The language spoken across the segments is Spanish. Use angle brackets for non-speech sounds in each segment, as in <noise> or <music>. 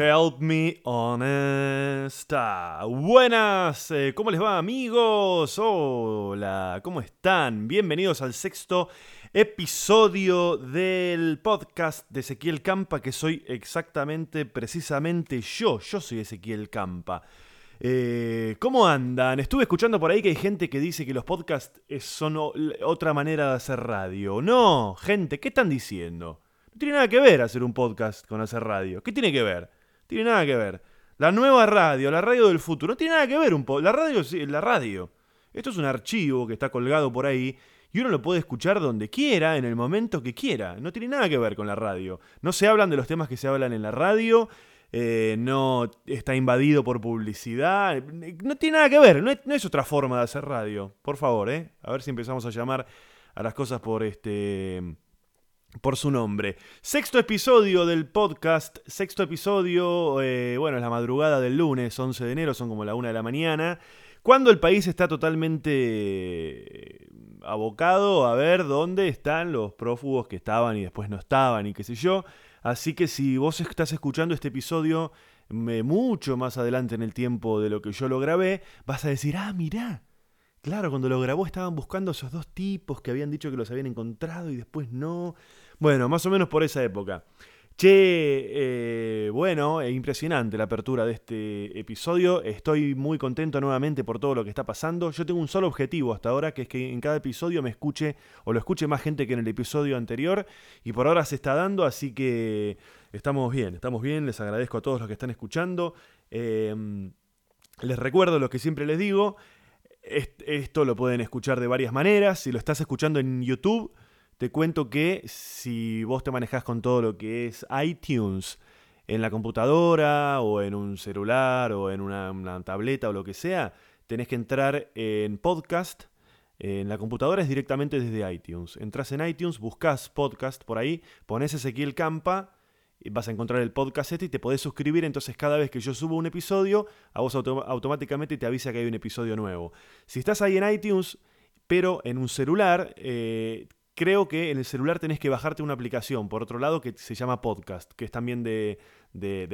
Help me honest. Buenas, eh, ¿cómo les va amigos? Hola, ¿cómo están? Bienvenidos al sexto episodio del podcast de Ezequiel Campa, que soy exactamente, precisamente yo. Yo soy Ezequiel Campa. Eh, ¿Cómo andan? Estuve escuchando por ahí que hay gente que dice que los podcasts son otra manera de hacer radio. No, gente, ¿qué están diciendo? No tiene nada que ver hacer un podcast con hacer radio. ¿Qué tiene que ver? Tiene nada que ver. La nueva radio, la radio del futuro, no tiene nada que ver un La radio sí, la radio. Esto es un archivo que está colgado por ahí y uno lo puede escuchar donde quiera, en el momento que quiera. No tiene nada que ver con la radio. No se hablan de los temas que se hablan en la radio. Eh, no está invadido por publicidad. No tiene nada que ver. Es, no es, otra forma de hacer radio. Por favor, ¿eh? A ver si empezamos a llamar a las cosas por este por su nombre. Sexto episodio del podcast, sexto episodio, eh, bueno, es la madrugada del lunes, 11 de enero, son como la una de la mañana, cuando el país está totalmente eh, abocado a ver dónde están los prófugos que estaban y después no estaban y qué sé yo. Así que si vos estás escuchando este episodio mucho más adelante en el tiempo de lo que yo lo grabé, vas a decir, ah, mirá, Claro, cuando lo grabó estaban buscando esos dos tipos que habían dicho que los habían encontrado y después no. Bueno, más o menos por esa época. Che, eh, bueno, es impresionante la apertura de este episodio. Estoy muy contento nuevamente por todo lo que está pasando. Yo tengo un solo objetivo hasta ahora, que es que en cada episodio me escuche o lo escuche más gente que en el episodio anterior. Y por ahora se está dando, así que estamos bien, estamos bien. Les agradezco a todos los que están escuchando. Em, les recuerdo lo que siempre les digo. Esto lo pueden escuchar de varias maneras. Si lo estás escuchando en YouTube, te cuento que si vos te manejás con todo lo que es iTunes en la computadora o en un celular o en una, tableta o lo que sea, tenés que entrar en podcast. En la computadora es directamente desde iTunes. Entras en iTunes, buscas podcast por ahí, pones Ezequiel Campa vas a encontrar el podcast este y te podés suscribir, entonces cada vez que yo subo un episodio, a vos automáticamente te avisa que hay un episodio nuevo. Si estás ahí en iTunes, pero en un celular, eh, creo que en el celular tenés que bajarte una aplicación, por otro lado, que se llama Podcast, que es también de,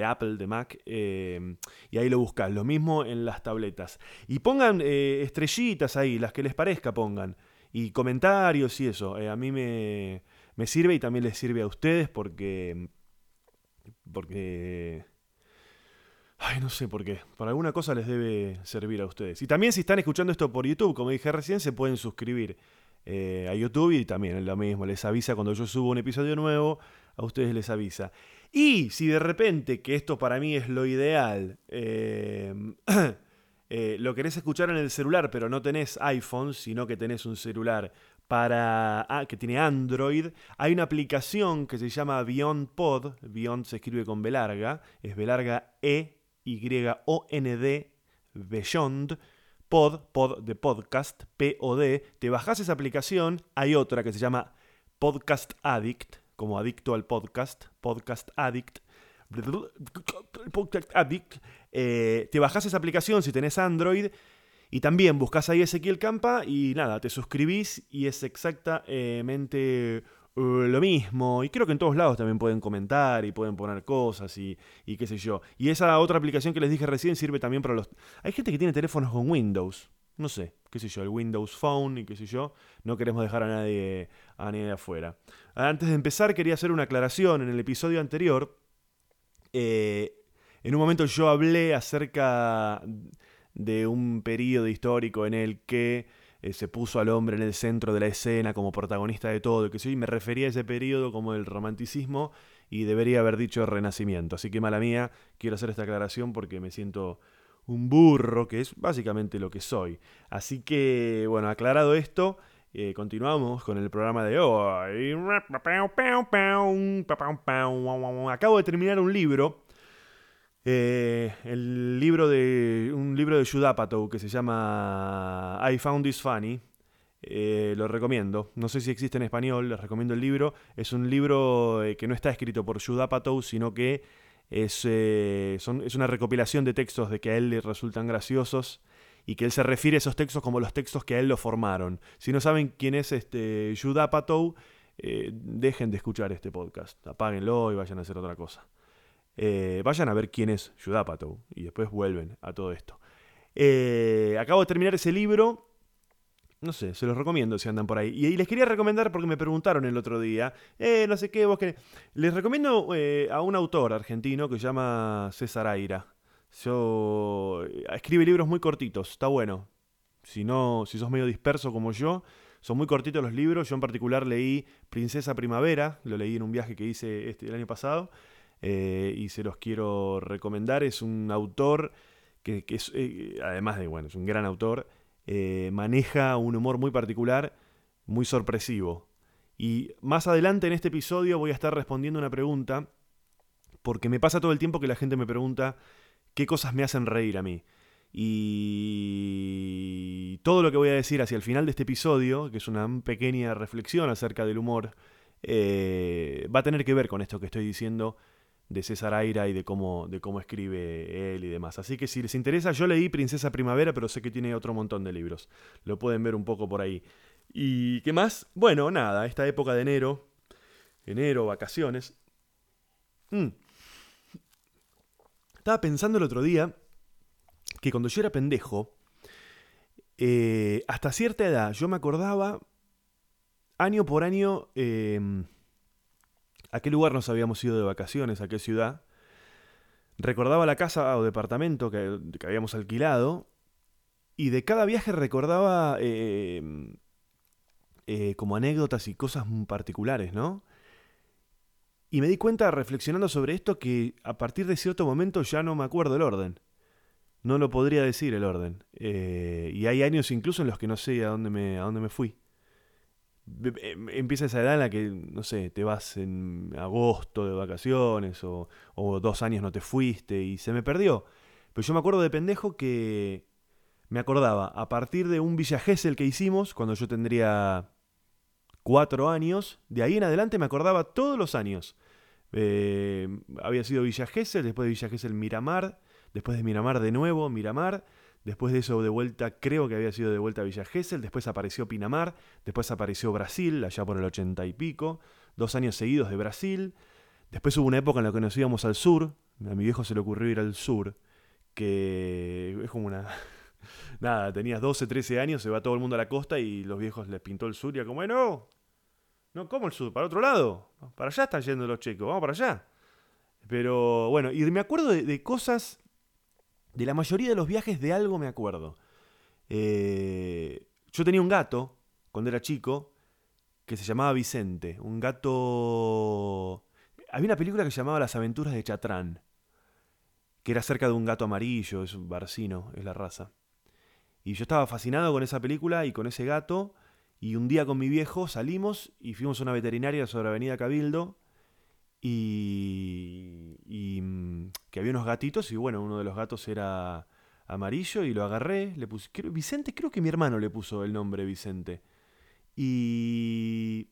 Apple, de Mac, eh, y ahí lo buscas. Lo mismo en las tabletas. Y pongan eh, estrellitas ahí, las que les parezca pongan, y comentarios y eso. a mí me, me sirve y también les sirve a ustedes porque porque... Ay, no sé por qué. Por alguna cosa les debe servir a ustedes. Y también si están escuchando esto por YouTube, como dije recién, se pueden suscribir eh, a YouTube y también lo mismo. Les avisa cuando yo subo un episodio nuevo, a ustedes les avisa. Y si de repente, que esto para mí es lo ideal, eh, <clears throat> eh, lo querés escuchar en el celular, pero no tenés iPhone, sino que tenés un celular para ah, que tiene Android, hay una aplicación que se llama Beyond Pod, Beyond se escribe con B larga, es B larga E Y O N D Beyond Pod, Pod de podcast, P O D, te bajas esa aplicación, hay otra que se llama Podcast Addict, como adicto al podcast, Podcast Addict, Podcast Addict, eh, te bajas esa aplicación si tenés Android y también buscas ahí Ezequiel Campa y nada, te suscribís y es exactamente eh, lo mismo. Y creo que en todos lados también pueden comentar y pueden poner cosas y, y, qué sé yo. Y esa otra aplicación que les dije recién sirve también para los... Hay gente que tiene teléfonos con Windows. No sé, qué sé yo, el Windows Phone y qué sé yo. No queremos dejar a nadie, a nadie afuera. Antes de empezar quería hacer una aclaración. En el episodio anterior, eh, en un momento yo hablé acerca de un periodo histórico en el que eh, se puso al hombre en el centro de la escena como protagonista de todo, que sí, me refería a ese periodo como el romanticismo y debería haber dicho renacimiento. Así que mala mía, quiero hacer esta aclaración porque me siento un burro, que es básicamente lo que soy. Así que, bueno, aclarado esto, eh, continuamos con el programa de hoy. Acabo de terminar un libro eh, el libro de, un libro de Judd que se llama I Found This Funny. Eh, lo recomiendo. No sé si existe en español, les recomiendo el libro. Es un libro eh, que no está escrito por Judd sino que es, es una recopilación de textos de que a él le resultan graciosos y que él se refiere a esos textos como los textos que a él lo formaron. Si no saben quién es este Judd dejen de escuchar este podcast. Apáguenlo y vayan a hacer otra cosa. Eh, vayan a ver quién es Judapato y después vuelven a todo esto. Eh, acabo de terminar ese libro. No sé, se los recomiendo si andan por ahí. Y, les quería recomendar porque me preguntaron el otro día. Eh, no sé qué, vos querés. Les recomiendo a un autor argentino que se llama César Aira. Yo, escribe libros muy cortitos, está bueno. Si no, si sos medio disperso como yo, son muy cortitos los libros. Yo en particular leí Princesa Primavera, lo leí en un viaje que hice este, el año pasado. Eh, y se los quiero recomendar. Es un autor que, eh, además de, bueno, es un gran autor, eh, maneja un humor muy particular, muy sorpresivo. Y más adelante en este episodio voy a estar respondiendo una pregunta, porque me pasa todo el tiempo que la gente me pregunta qué cosas me hacen reír a mí. Y todo lo que voy a decir hacia el final de este episodio, que es una pequeña reflexión acerca del humor, va a tener que ver con esto que estoy diciendo de César Aira y de cómo, de cómo escribe él y demás. Así que si les interesa, yo leí Princesa Primavera, pero sé que tiene otro montón de libros. Lo pueden ver un poco por ahí. ¿Y qué más? Bueno, nada, esta época de enero, enero, vacaciones. Mm. Estaba pensando el otro día que cuando yo era pendejo, eh, hasta cierta edad, yo me acordaba año por año em, a qué lugar nos habíamos ido de vacaciones, a qué ciudad. Recordaba la casa o departamento que, habíamos alquilado y de cada viaje recordaba em, eh, como anécdotas y cosas particulares, ¿no? Y me di cuenta reflexionando sobre esto que a partir de cierto momento ya no me acuerdo el orden. No lo podría decir el orden. Eh, y hay años incluso en los que no sé a dónde me, a dónde me fui. Em, empieza esa edad en la que, no sé, te vas en agosto de vacaciones o, dos años no te fuiste y se me perdió. Pero yo me acuerdo de pendejo que me acordaba a partir de un Villa Gesell que hicimos cuando yo tendría cuatro años, de ahí en adelante me acordaba todos los años. Eh, había sido Villa Gesell, después de Villa Gesell Miramar, después de Miramar de nuevo Miramar, Después de eso, de vuelta, creo que había sido de vuelta a Villa Gesell. Después apareció Pinamar. Después apareció Brasil, allá por el ochenta y pico. Dos años seguidos de Brasil. Después hubo una época en la que nos íbamos al sur. A mi viejo se le ocurrió ir al sur. Que es como una. <laughs> Nada, tenías 12, 13 años, se va todo el mundo a la costa y los viejos les pintó el sur. Y era como, no, no, ¿cómo el sur? ¿Para otro lado? Para allá están yendo los chicos, vamos para allá. Pero bueno, y me acuerdo de cosas de la mayoría de los viajes de algo me acuerdo. Eh, yo tenía un gato cuando era chico que se llamaba Vicente. Un gato... Había una película que se llamaba Las aventuras de Chatrán, que era acerca de un gato amarillo, es un barcino, es la raza. Y yo estaba fascinado con esa película y con ese gato. Y un día con mi viejo salimos y fuimos a una veterinaria sobre Avenida Cabildo y, mm, que había unos gatitos y bueno, uno de los gatos era amarillo y lo agarré, le puse, Vicente, creo que mi hermano le puso el nombre Vicente. Y...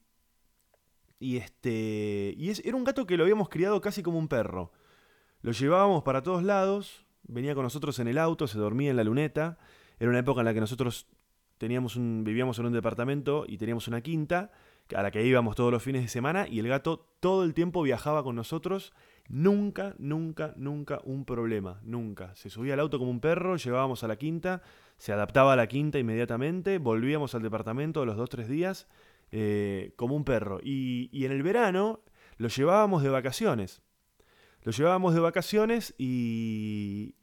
Y este... Y era un gato que lo habíamos criado casi como un perro. Lo llevábamos para todos lados, venía con nosotros en el auto, se dormía en la luneta. Era una época en la que nosotros teníamos un, vivíamos en un departamento y teníamos una quinta a la que íbamos todos los fines de semana y el gato todo el tiempo viajaba con nosotros. Nunca, nunca, nunca un problema, nunca. Se subía al auto como un perro, llevábamos a la quinta, se adaptaba a la quinta inmediatamente, volvíamos al departamento los dos, tres días eh, como un perro. Y, y en el verano lo llevábamos de vacaciones. Lo llevábamos de vacaciones y,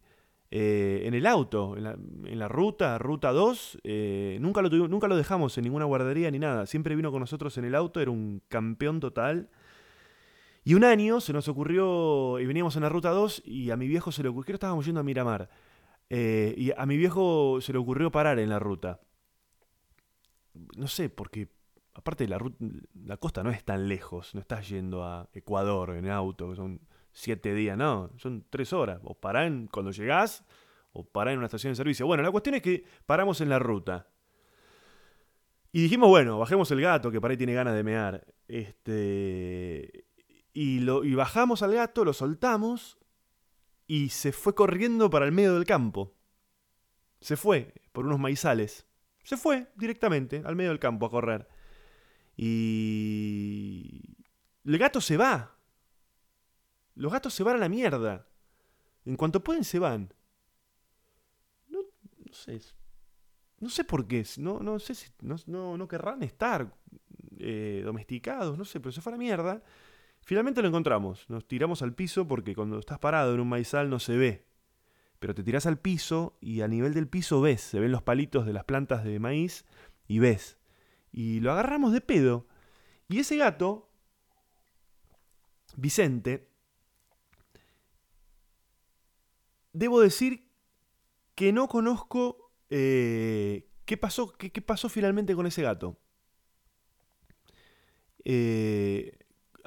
eh, en el auto, en la, ruta, ruta 2, eh, nunca, lo nunca lo dejamos en ninguna guardería ni nada. Siempre vino con nosotros en el auto, era un campeón total. Y un año se nos ocurrió, y veníamos en la ruta 2, y a mi viejo se le ocurrió, estábamos yendo a Miramar, eh, y a mi viejo se le ocurrió parar en la ruta. No sé, porque aparte la, la costa no es tan lejos, no estás yendo a Ecuador en auto, que son siete días, no, son tres horas. O pará cuando llegás, o pará en una estación de servicio. Bueno, la cuestión es que paramos en la ruta. Y dijimos, bueno, bajemos el gato, que para ahí tiene ganas de mear. Este. Y, lo, y bajamos al gato, lo soltamos. Y se fue corriendo para el medio del campo. Se fue por unos maizales. Se fue directamente al medio del campo a correr. Y. El gato se va Los gatos se van a la mierda. En cuanto pueden, se van. No, sé. No sé por qué. No, sé si. No, querrán estar eh, domesticados. No sé, pero se fue a la mierda. Finalmente lo encontramos. Nos tiramos al piso porque cuando estás parado en un maizal no se ve. Pero te tiras al piso y a nivel del piso ves. Se ven los palitos de las plantas de maíz y ves. Y lo agarramos de pedo. Y ese gato, Vicente, debo decir que no conozco eh, qué, pasó, qué, pasó finalmente con ese gato. Eh,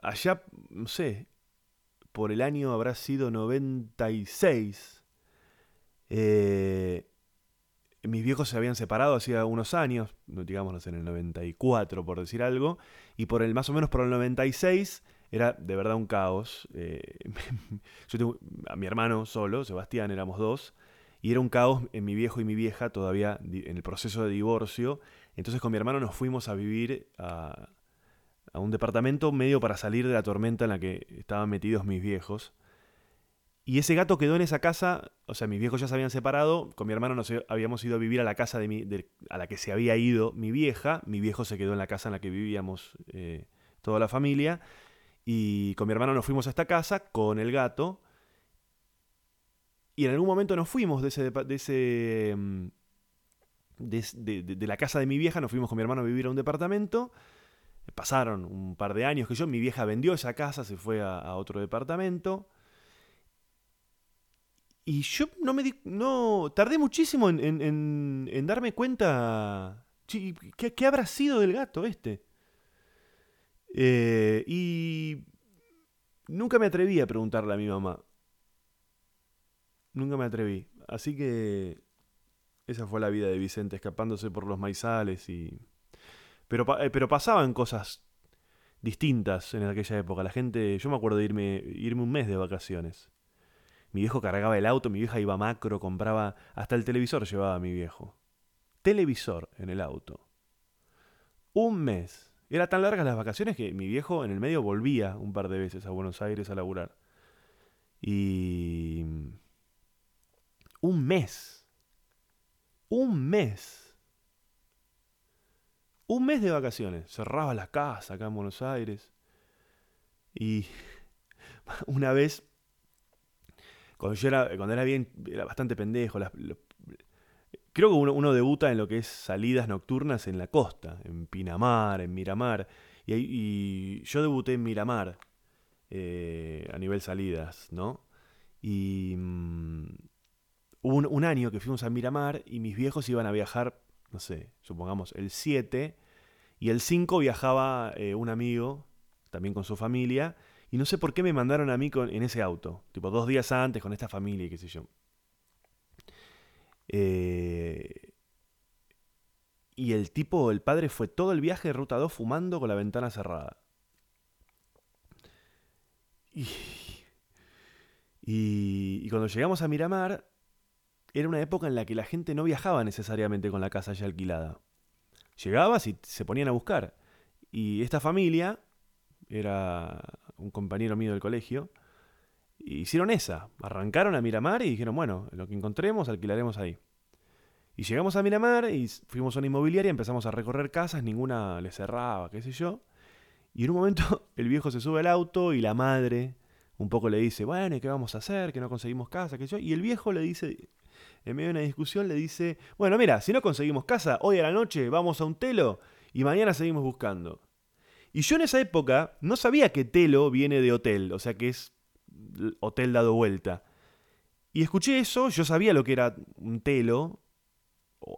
allá, no sé, por el año habrá sido 96. Eh, mis viejos se habían separado hacía unos años, digamos en el 94 por decir algo, y por el más o menos por el 96 era de verdad un caos. Eh, <laughs> yo tengo a mi hermano solo, Sebastián, éramos dos, y era un caos en mi viejo y mi vieja todavía en el proceso de divorcio. Entonces con mi hermano nos fuimos a vivir a, a un departamento medio para salir de la tormenta en la que estaban metidos mis viejos. Y ese gato quedó en esa casa, o sea, mis viejos ya se habían separado, con mi hermano nos habíamos ido a vivir a la casa de mi, a la que se había ido mi vieja, mi viejo se quedó en la casa en la que vivíamos eh, toda la familia, y con mi hermano nos fuimos a esta casa con el gato, y en algún momento nos fuimos de ese... De, ese mm, de, de la casa de mi vieja, nos fuimos con mi hermano a vivir a un departamento, pasaron un par de años que yo, mi vieja vendió esa casa, se fue a otro departamento, y yo no me di, no tardé muchísimo en, en, en, darme cuenta ¿qué, ¿qué, habrá sido del gato este. Eh, y nunca me atreví a preguntarle a mi mamá. Nunca me atreví. Así que esa fue la vida de Vicente, escapándose por los maizales y... Pero, eh, pero pasaban cosas distintas en aquella época. La gente, yo me acuerdo de irme, irme un mes de vacaciones. Mi viejo cargaba el auto, mi vieja iba macro, compraba. Hasta el televisor llevaba a mi viejo. Televisor en el auto. Un mes. Era tan largas las vacaciones que mi viejo en el medio volvía un par de veces a Buenos Aires a laburar. Y. Un mes. Un mes. Un mes de vacaciones. Cerraba la casa acá en Buenos Aires. Y <laughs> una vez cuando yo era, cuando era bien, era bastante pendejo. Creo que uno, debuta en lo que es salidas nocturnas en la costa, en Pinamar, en Miramar. Y, yo debuté en Miramar eh, a nivel salidas, ¿no? Y mm, hubo un, año que fuimos a Miramar y mis viejos iban a viajar, no sé, supongamos el 7, y el 5 viajaba eh, un amigo, también con su familia, y no sé por qué me mandaron a mí con, en ese auto. Tipo, dos días antes con esta familia y qué sé yo. Eh, y el tipo, el padre, fue todo el viaje de ruta 2 fumando con la ventana cerrada. Y, y, cuando llegamos a Miramar, era una época en la que la gente no viajaba necesariamente con la casa ya alquilada. Llegabas y se ponían a buscar. Y esta familia era un compañero mío del colegio, hicieron esa. Arrancaron a Miramar y dijeron, bueno, lo que encontremos alquilaremos ahí. Y llegamos a Miramar y fuimos a una inmobiliaria, empezamos a recorrer casas, ninguna le cerraba, qué sé yo. Y en un momento <laughs> el viejo se sube al auto y la madre un poco le dice, bueno, ¿y qué vamos a hacer? Que no conseguimos casa, qué sé yo. Y el viejo le dice, en medio de una discusión, le dice, bueno, mira, si no conseguimos casa, hoy a la noche vamos a un telo y mañana seguimos buscando. Y yo en esa época no sabía que telo viene de hotel, o sea que es hotel dado vuelta. Y escuché eso, yo sabía lo que era un telo,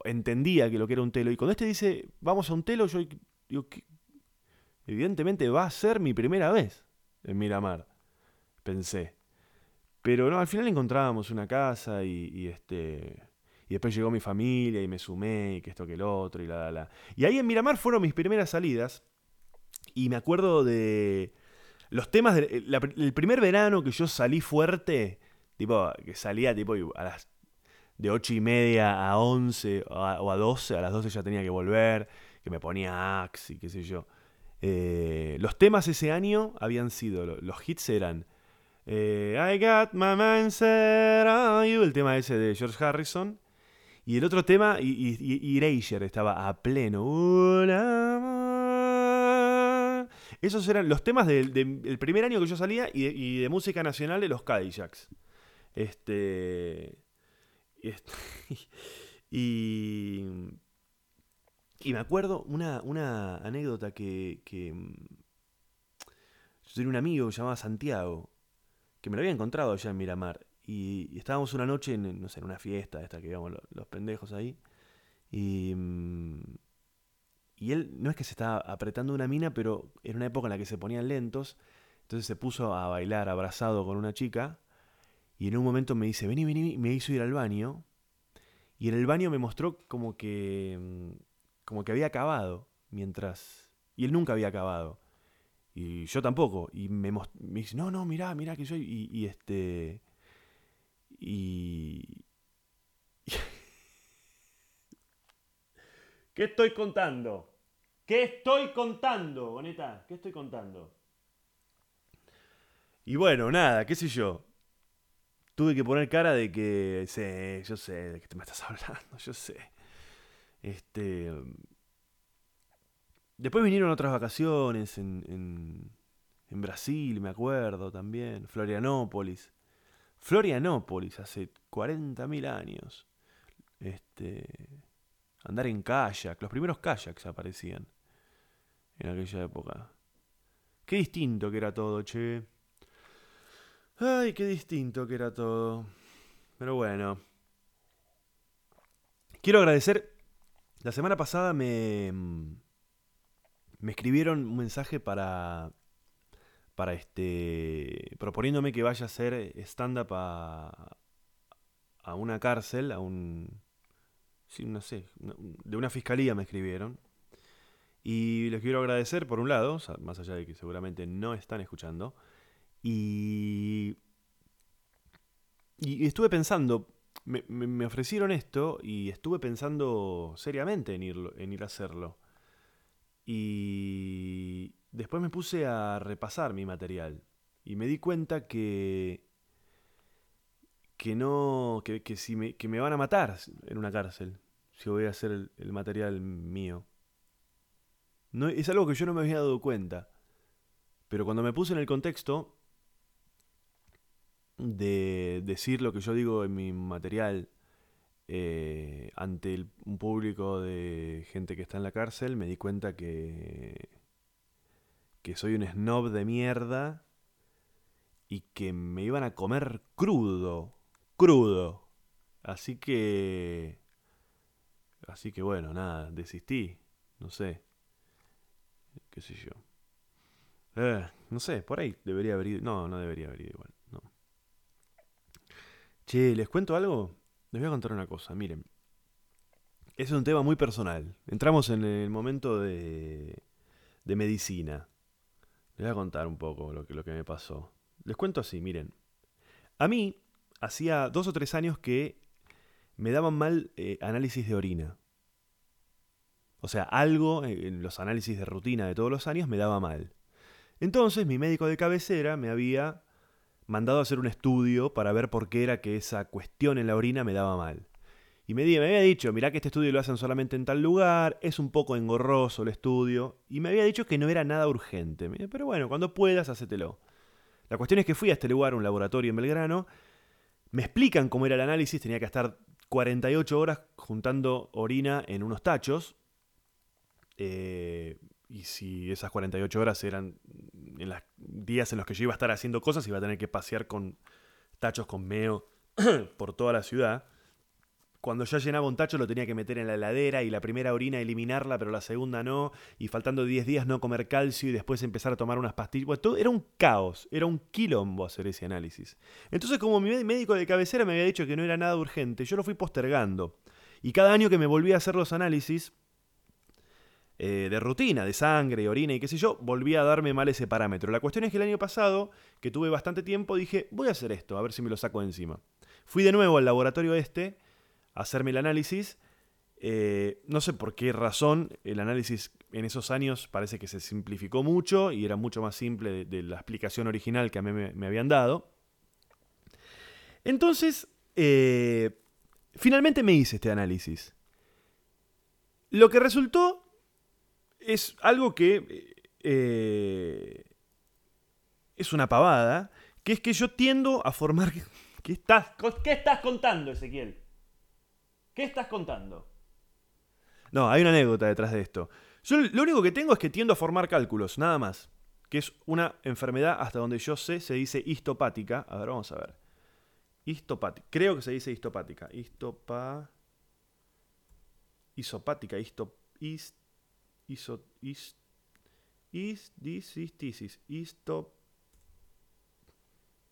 entendía que lo que era un telo, y cuando este dice, vamos a un telo, yo digo, evidentemente va a ser mi primera vez en Miramar, pensé. Pero no, al final encontrábamos una casa y, y este... Y después llegó mi familia y me sumé y que esto que el otro y la, la, la. Y ahí en Miramar fueron mis primeras salidas. Y me acuerdo de los temas del primer verano que yo salí fuerte, tipo, que salía tipo a las de 8 y media a 11 o a 12, a las 12 ya tenía que volver, que me ponía Axe y qué sé yo. Eh, los temas ese año habían sido, los hits eran Eh, I got my mind set on you, el tema ese de George Harrison. Y el otro tema, y, y, y Erasure estaba a pleno. Esos eran los temas del, primer año que yo salía y de, música nacional de los Cadillacs. Este. Y. <laughs> y, me acuerdo una, una anécdota que, que. Yo tenía un amigo que se llamaba Santiago, que me lo había encontrado allá en Miramar. Y, estábamos una noche en, no sé, en una fiesta, esta que íbamos los, pendejos ahí. Y. Mm, y él no es que se estaba apretando una mina, pero era una época en la que se ponían lentos. Entonces se puso a bailar abrazado con una chica. Y en un momento me dice, vení, vení, me hizo ir al baño. Y en el baño me mostró como que. Mm, como que había acabado. Mientras. Y él nunca había acabado. Y yo tampoco. Y me, dice, no, no, mirá, mirá que soy. Y, y este. Y. <laughs> ¿Qué estoy contando? ¿Qué estoy contando, bonita? ¿Qué estoy contando? Y bueno, nada, qué sé yo. Tuve que poner cara de que sé, yo sé de qué te me estás hablando, yo sé. Este. Después vinieron otras vacaciones en, en, en Brasil, me acuerdo también. Florianópolis. Florianópolis, hace 40.000 años. Este andar en kayak. Los primeros kayaks aparecían en aquella época. Qué distinto que era todo, che. Ay, qué distinto que era todo. Pero bueno. Quiero agradecer. La semana pasada me. Me escribieron un mensaje para. Para este. proponiéndome que vaya a hacer stand-up a. a una cárcel, a un no sé, de una fiscalía me escribieron. Y les quiero agradecer por un lado, más allá de que seguramente no están escuchando. Y, y, estuve pensando, me, ofrecieron esto y estuve pensando seriamente en ir, en ir a hacerlo. Y después me puse a repasar mi material y me di cuenta que que no que, que si me, que me van a matar en una cárcel si voy a hacer el, material mío. No, es algo que yo no me había dado cuenta. Pero cuando me puse en el contexto de decir lo que yo digo en mi material eh, ante un público de gente que está en la cárcel, me di cuenta que, que soy un snob de mierda y que me iban a comer crudo, crudo. Así que Así que bueno, nada, desistí. No sé. ¿Qué sé yo? Eh, no sé, por ahí debería haber ido. No, no debería haber ido igual. No. Che, ¿les cuento algo? Les voy a contar una cosa, miren. Es un tema muy personal. Entramos en el momento de, de medicina. Les voy a contar un poco lo que, lo que me pasó. Les cuento así, miren. A mí, hacía dos o tres años que me daban mal eh, análisis de orina. O sea, algo en los análisis de rutina de todos los años me daba mal. Entonces mi médico de cabecera me había mandado a hacer un estudio para ver por qué era que esa cuestión en la orina me daba mal. Y me, había dicho, mirá que este estudio lo hacen solamente en tal lugar, es un poco engorroso el estudio, y me había dicho que no era nada urgente. Pero bueno, cuando puedas, hacételo. La cuestión es que fui a este lugar, un laboratorio en Belgrano, me explican cómo era el análisis, tenía que estar 48 horas juntando orina en unos tachos. Eh, y si esas 48 horas eran en los días en los que yo iba a estar haciendo cosas, iba a tener que pasear con tachos con meo <clears throat> por toda la ciudad cuando ya llenaba un tacho lo tenía que meter en la heladera y la primera orina eliminarla, pero la segunda no, y faltando 10 días no comer calcio y después empezar a tomar unas pastillas. todo era un caos, era un quilombo hacer ese análisis. Entonces, como mi médico de cabecera me había dicho que no era nada urgente, yo lo fui postergando. Y cada año que me volví a hacer los análisis, eh, de rutina, de sangre, orina y qué sé yo, volví a darme mal ese parámetro. La cuestión es que el año pasado, que tuve bastante tiempo, dije, voy a hacer esto, a ver si me lo saco de encima. Fui de nuevo al laboratorio este hacerme el análisis. Eh, no sé por qué razón el análisis en esos años parece que se simplificó mucho y era mucho más simple de, la explicación original que a mí me, habían dado. Entonces, eh, finalmente me hice este análisis. Lo que resultó es algo que eh, es una pavada, que es que yo tiendo a formar... <laughs> ¿Qué estás, ¿Qué estás contando, Ezequiel? ¿Qué estás contando? No, hay una anécdota detrás de esto. Yo lo único que tengo es que tiendo a formar cálculos, nada más. Que es una enfermedad, hasta donde yo sé, se dice histopática. A ver, vamos a ver. Histopática. Creo que se dice histopática. Histopa. Isopática. Histo. Is, Histo,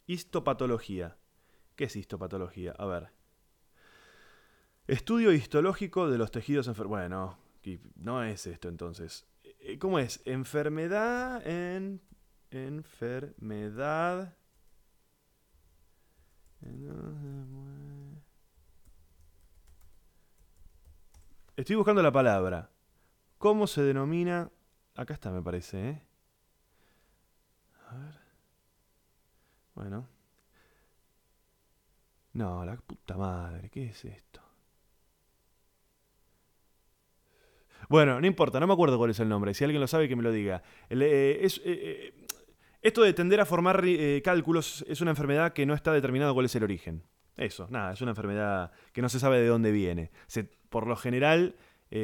histopatología. ¿Qué es histopatología? A ver. Estudio histológico de los tejidos enfermos. Bueno, no es esto entonces. Eh, ¿Cómo es? Enfermedad en... Enfermedad... Estoy buscando la palabra. ¿Cómo se denomina? Acá está, me parece, ¿eh? A ver. Bueno. No, la puta madre, ¿qué es esto? Bueno, no importa, no me acuerdo cuál es el nombre. Si alguien lo sabe, que me lo diga. Eh, eh, eh, esto de tender a formar cálculos es una enfermedad que no está determinado cuál es el origen. Eso, nada, es una enfermedad que no se sabe de dónde viene. por lo general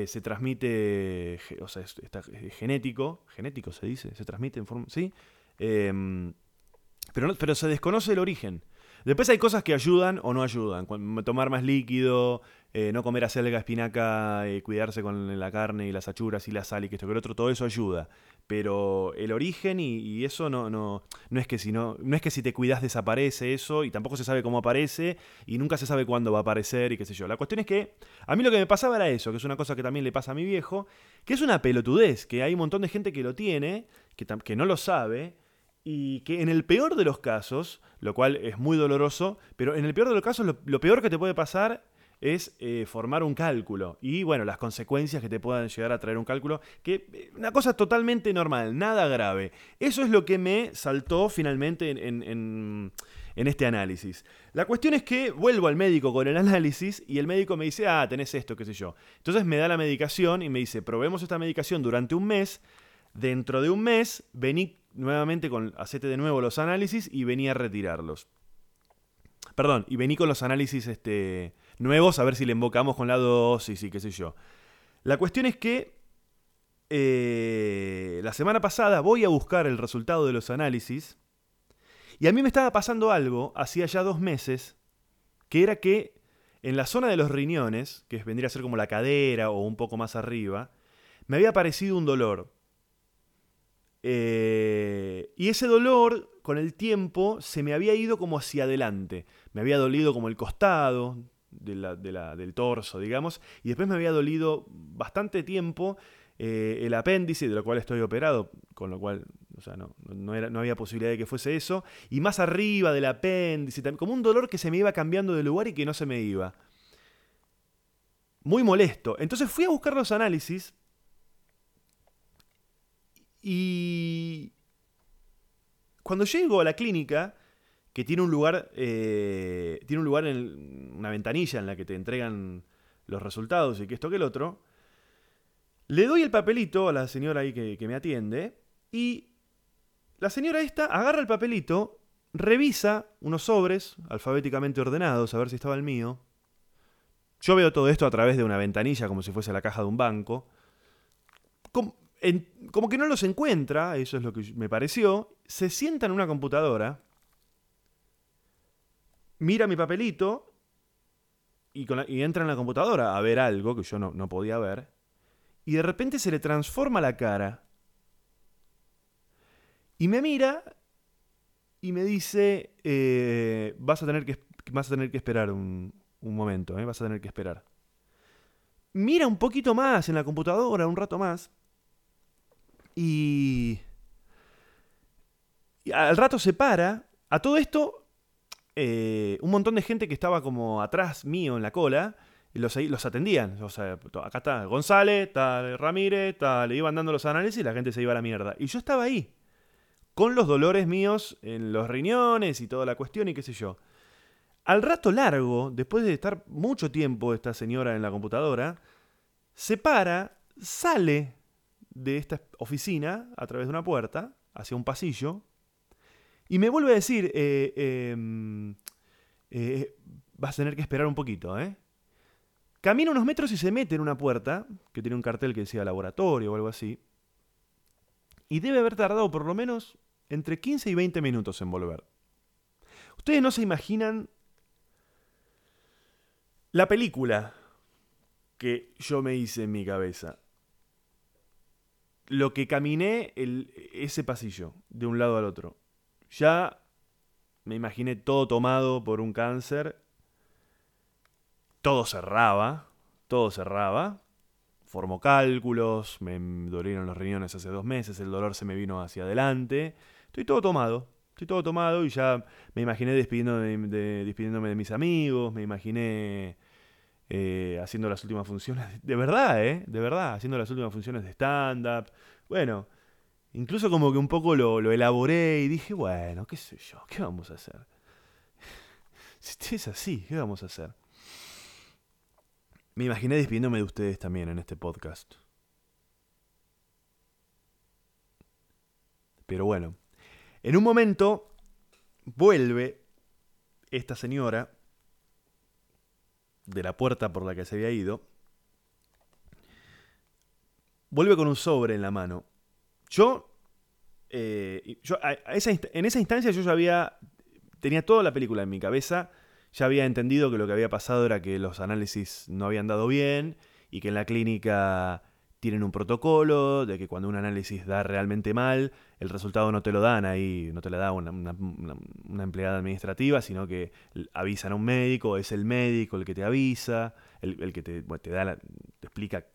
se transmite, o sea, está genético, genético se dice, se transmite en forma, ¿sí? Em, pero, pero se desconoce el origen. Después hay cosas que ayudan o no ayudan. Tomar más líquido, eh, no comer acelga, espinaca, eh, cuidarse con la carne y las achuras y la sal y que esto que el otro, todo eso ayuda. Pero el origen y, eso no, no, no, es que si no, no es que si te cuidas desaparece eso y tampoco se sabe cómo aparece y nunca se sabe cuándo va a aparecer y qué sé yo. La cuestión es que a mí lo que me pasaba era eso, que es una cosa que también le pasa a mi viejo, que es una pelotudez, que hay un montón de gente que lo tiene, que, que no lo sabe y que en el peor de los casos, lo cual es muy doloroso, pero en el peor de los casos lo, peor que te puede pasar es eh, formar un cálculo y bueno, las consecuencias que te puedan llegar a traer un cálculo, que eh, una cosa totalmente normal, nada grave. Eso es lo que me saltó finalmente en, en, este análisis. La cuestión es que vuelvo al médico con el análisis y el médico me dice, ah, tenés esto, qué sé yo. Entonces me da la medicación y me dice, probemos esta medicación durante un mes, dentro de un mes vení nuevamente con, hacete de nuevo los análisis y vení a retirarlos. Perdón, y vení con los análisis este, nuevos a ver si le invocamos con la dosis y qué sé yo. La cuestión es que eh, la semana pasada voy a buscar el resultado de los análisis y a mí me estaba pasando algo hacía ya dos meses, que era que en la zona de los riñones, que vendría a ser como la cadera o un poco más arriba, me había aparecido un dolor. Eh, y ese dolor, con el tiempo, se me había ido como hacia adelante. Me había dolido como el costado del torso, digamos, y después me había dolido bastante tiempo eh, el apéndice, de lo cual estoy operado, con lo cual, o sea, no, no, era, no había posibilidad de que fuese eso, y más arriba del apéndice, como un dolor que se me iba cambiando de lugar y que no se me iba. Muy molesto. Entonces fui a buscar los análisis y cuando llego a la clínica, que tiene un lugar, eh, tiene un lugar en una ventanilla en la que te entregan los resultados y que esto que el otro, le doy el papelito a la señora ahí que, que me atiende y la señora esta agarra el papelito, revisa unos sobres alfabéticamente ordenados, a ver si estaba el mío. Yo veo todo esto a través de una ventanilla como si fuese la caja de un banco. Como que no los encuentra, eso es lo que me pareció, se sienta en una computadora, mira mi papelito y, entra en la computadora a ver algo que yo no, podía ver, y de repente se le transforma la cara. Y me mira y me dice, eh, vas, a tener que, vas a tener que esperar un, momento, eh, vas a tener que esperar. Mira un poquito más en la computadora, un rato más, y, al rato se para. A todo esto, eh, un montón de gente que estaba como atrás mío en la cola, los, los atendían. O sea, acá está González, tal Ramírez, tal, le iban dando los análisis y la gente se iba a la mierda. Y yo estaba ahí, con los dolores míos en los riñones y toda la cuestión y qué sé yo. Al rato largo, después de estar mucho tiempo esta señora en la computadora, se para, sale de esta oficina a través de una puerta hacia un pasillo y me vuelve a decir, eh, em, eh, vas a tener que esperar un poquito, ¿eh? Camina unos metros y se mete en una puerta, que tiene un cartel que decía laboratorio o algo así, y debe haber tardado por lo menos entre 15 y 20 minutos en volver. Ustedes no se imaginan la película que yo me hice en mi cabeza. Lo que caminé ese pasillo, de un lado al otro. Ya me imaginé todo tomado por un cáncer. Todo cerraba, todo cerraba. Formó cálculos, me dolieron los riñones hace dos meses, el dolor se me vino hacia adelante. Estoy todo tomado, estoy todo tomado y ya me imaginé despidiéndome de, despidiéndome de mis amigos, me imaginé eh, haciendo las últimas funciones, de verdad, ¿eh? De verdad, haciendo las últimas funciones de stand-up. Bueno, incluso como que un poco lo, lo, elaboré y dije, bueno, qué sé yo, ¿qué vamos a hacer? <laughs> Si es así, ¿qué vamos a hacer? Me imaginé despidiéndome de ustedes también en este podcast. Pero bueno, en un momento vuelve esta señora de la puerta por la que se había ido, vuelve con un sobre en la mano. Yo, eh, yo en esa instancia yo ya había, tenía toda la película en mi cabeza, ya había entendido que lo que había pasado era que los análisis no habían dado bien y que en la clínica tienen un protocolo de que cuando un análisis da realmente mal, el resultado no te lo dan ahí, no te lo da una, empleada administrativa, sino que avisan a un médico, es el médico el que te avisa, el, que te, te, da te explica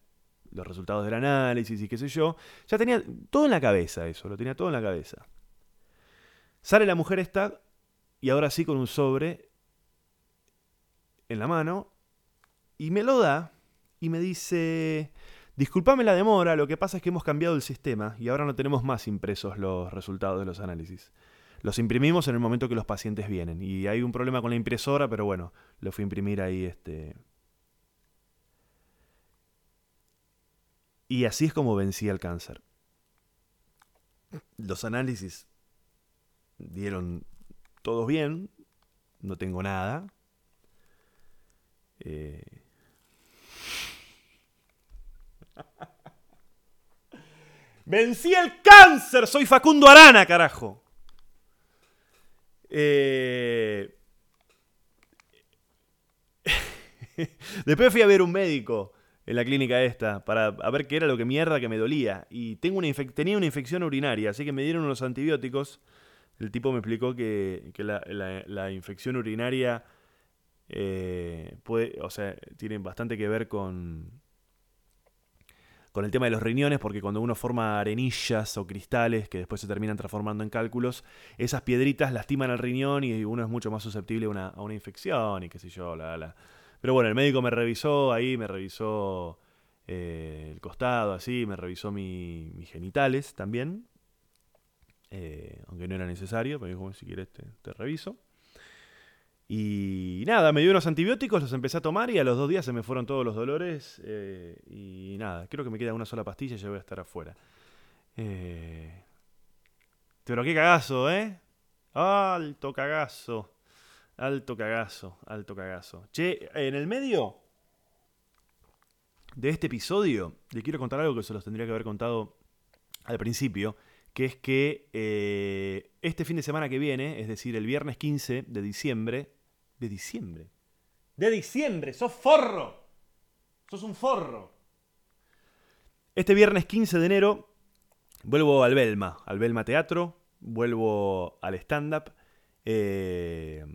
los resultados del análisis y qué sé yo. Ya tenía todo en la cabeza eso, lo tenía todo en la cabeza. Sale la mujer esta y ahora sí con un sobre en la mano y me lo da y me dice, Disculpame la demora, lo que pasa es que hemos cambiado el sistema y ahora no tenemos más impresos los resultados de los análisis. Los imprimimos en el momento que los pacientes vienen. Y hay un problema con la impresora, pero bueno, lo fui a imprimir ahí este. Y así es como vencí el cáncer. Los análisis dieron todos bien, no tengo nada. Eh, Vencí el cáncer, soy Facundo Arana, carajo. Eh, <laughs> después fui a ver un médico en la clínica esta para ver qué era lo que mierda que me dolía. Y tengo una tenía una infección urinaria, así que me dieron unos antibióticos. El tipo me explicó que, la, infección urinaria eh, puede, o sea, tiene bastante que ver con, con el tema de los riñones, porque cuando uno forma arenillas o cristales que después se terminan transformando en cálculos, esas piedritas lastiman al riñón y uno es mucho más susceptible a una, infección y qué sé yo, la, la. Pero bueno, el médico me revisó ahí, me revisó eh, el costado, así, me revisó mis genitales también, eh, aunque no era necesario, me dijo, si quieres te reviso. Y nada, me dio unos antibióticos, los empecé a tomar y a los dos días se me fueron todos los dolores. Eh, y nada, creo que me queda una sola pastilla y ya voy a estar afuera. Eh, pero qué cagazo, ¿eh? Alto cagazo. Alto cagazo, alto cagazo. Che, en el medio de este episodio, le quiero contar algo que se los tendría que haber contado al principio, que es que eh, este fin de semana que viene, es decir, el viernes 15 de diciembre, de diciembre, de diciembre, sos forro, sos un forro. Este viernes 15 de enero vuelvo al Belma, al Belma Teatro, vuelvo al stand-up. Eh,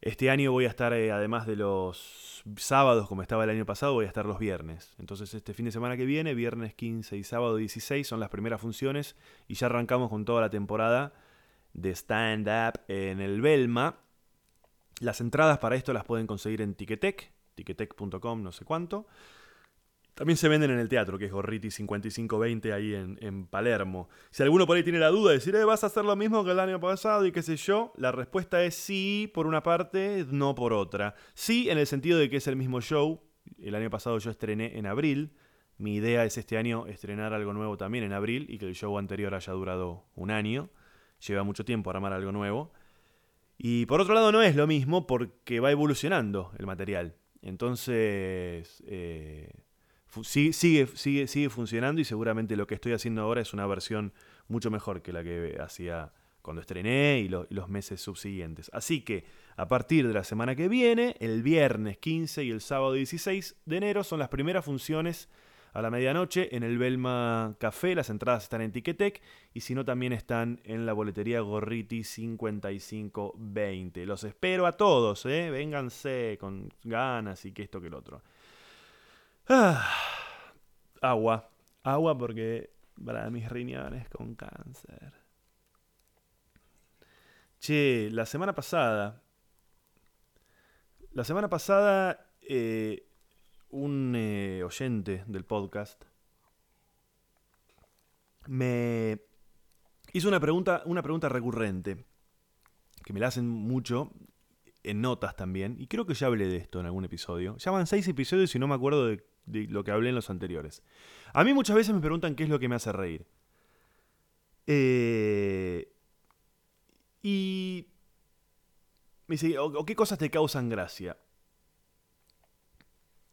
este año voy a estar, eh, además de los sábados, como estaba el año pasado, voy a estar los viernes. Entonces este fin de semana que viene, viernes 15 y sábado 16, son las primeras funciones y ya arrancamos con toda la temporada de stand-up en el Belma. Las entradas para esto las pueden conseguir en Ticketek, ticketek.com, no sé cuánto. También se venden en el teatro, que es Gorriti 5520 ahí en, Palermo. Si alguno por ahí tiene la duda de decir, eh, ¿vas a hacer lo mismo que el año pasado y qué sé yo? La respuesta es sí por una parte, no por otra. Sí en el sentido de que es el mismo show. El año pasado yo estrené en abril. Mi idea es este año estrenar algo nuevo también en abril y que el show anterior haya durado un año. Lleva mucho tiempo armar algo nuevo. Y por otro lado no es lo mismo porque va evolucionando el material. Entonces... Eh, sigue, sigue, sigue funcionando y seguramente lo que estoy haciendo ahora es una versión mucho mejor que la que hacía cuando estrené y, los meses subsiguientes. Así que a partir de la semana que viene, el viernes 15 y el sábado 16 de enero son las primeras funciones a la medianoche en el Belma Café. Las entradas están en Ticketek y si no también están en la boletería Gorriti 5520. Los espero a todos, ¿eh? vénganse con ganas y que esto que el otro. <sighs> Agua. Agua porque para mis riñones con cáncer. Che, la semana pasada. La semana pasada. Eh, un eh, oyente del podcast. Me hizo una pregunta, una pregunta recurrente. Que me la hacen mucho en notas también. Y creo que ya hablé de esto en algún episodio. Ya van seis episodios y no me acuerdo de lo que hablé en los anteriores. A mí muchas veces me preguntan qué es lo que me hace reír. Eh, y me dice, o, qué cosas te causan gracia.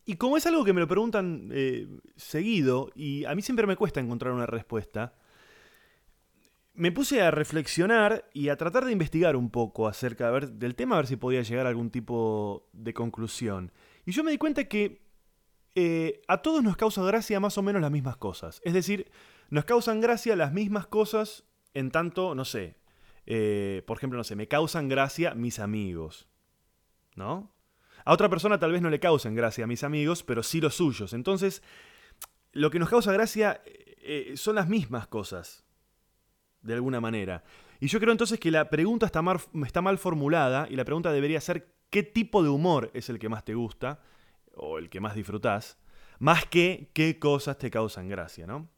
Y como es algo que me lo preguntan eh, seguido, y a mí siempre me cuesta encontrar una respuesta, me puse a reflexionar y a tratar de investigar un poco acerca del tema, a ver si podía llegar a algún tipo de conclusión. Y yo me di cuenta que eh, a todos nos causa gracia más o menos las mismas cosas. Es decir, nos causan gracia las mismas cosas en tanto, no sé, eh, por ejemplo, no sé, me causan gracia mis amigos. ¿No? A otra persona tal vez no le causen gracia a mis amigos, pero sí los suyos. Entonces, lo que nos causa gracia eh, son las mismas cosas, de alguna manera. Y yo creo entonces que la pregunta está está mal formulada y la pregunta debería ser ¿qué tipo de humor es el que más te gusta? O el que más disfrutás, más que qué cosas te causan gracia, ¿no?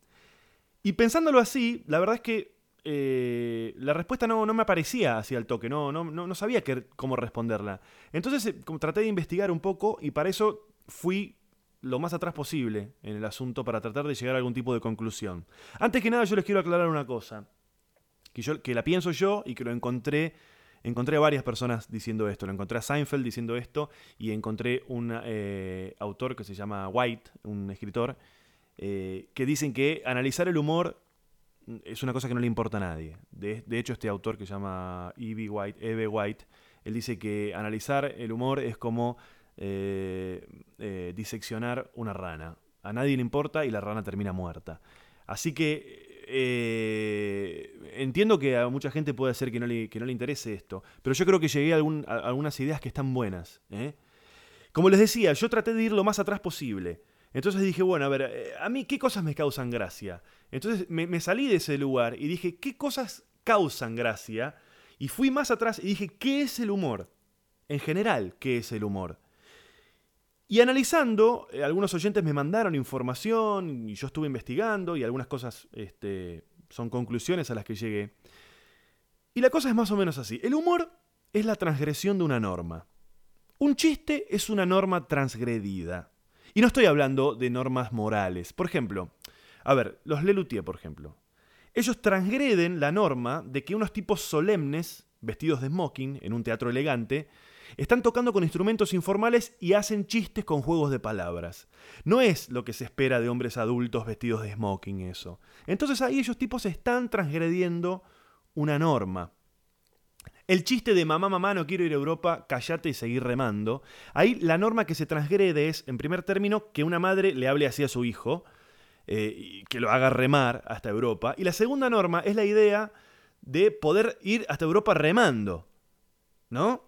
Y pensándolo así, la verdad es que eh, la respuesta no, no, me aparecía hacia el toque, no, no, no, sabía cómo responderla. Entonces eh, traté de investigar un poco y para eso fui lo más atrás posible en el asunto para tratar de llegar a algún tipo de conclusión. Antes que nada yo les quiero aclarar una cosa, que, yo, que la pienso yo y que lo encontré encontré a varias personas diciendo esto. Lo encontré a Seinfeld diciendo esto y encontré un eh, autor que se llama White, un escritor, eh, que dicen que analizar el humor es una cosa que no le importa a nadie. De, hecho, este autor que se llama E.B. White, E.B. White, él dice que analizar el humor es como eh, diseccionar una rana. A nadie le importa y la rana termina muerta. Así que eh, entiendo que a mucha gente puede ser que no, le, que no le interese esto, pero yo creo que llegué a, algunas ideas que están buenas. ¿eh? Como les decía, yo traté de ir lo más atrás posible. Entonces dije, bueno, a ver, eh, a mí qué cosas me causan gracia. Entonces me salí de ese lugar y dije, ¿qué cosas causan gracia? Y fui más atrás y dije, ¿qué es el humor? En general, ¿qué es el humor? Y analizando, eh, algunos oyentes me mandaron información y yo estuve investigando y algunas cosas este, son conclusiones a las que llegué. Y la cosa es más o menos así. El humor es la transgresión de una norma. Un chiste es una norma transgredida. Y no estoy hablando de normas morales. Por ejemplo, a ver, los Lelutier, por ejemplo. Ellos transgreden la norma de que unos tipos solemnes, vestidos de smoking, en un teatro elegante, están tocando con instrumentos informales y hacen chistes con juegos de palabras. No es lo que se espera de hombres adultos vestidos de smoking eso. Entonces ahí ellos tipos están transgrediendo una norma. El chiste de mamá, mamá, no quiero ir a Europa, callate y seguir remando. Ahí la norma que se transgrede es, en primer término, que una madre le hable así a su hijo, eh, que lo haga remar hasta Europa. Y la segunda norma es la idea de poder ir hasta Europa remando. ¿No?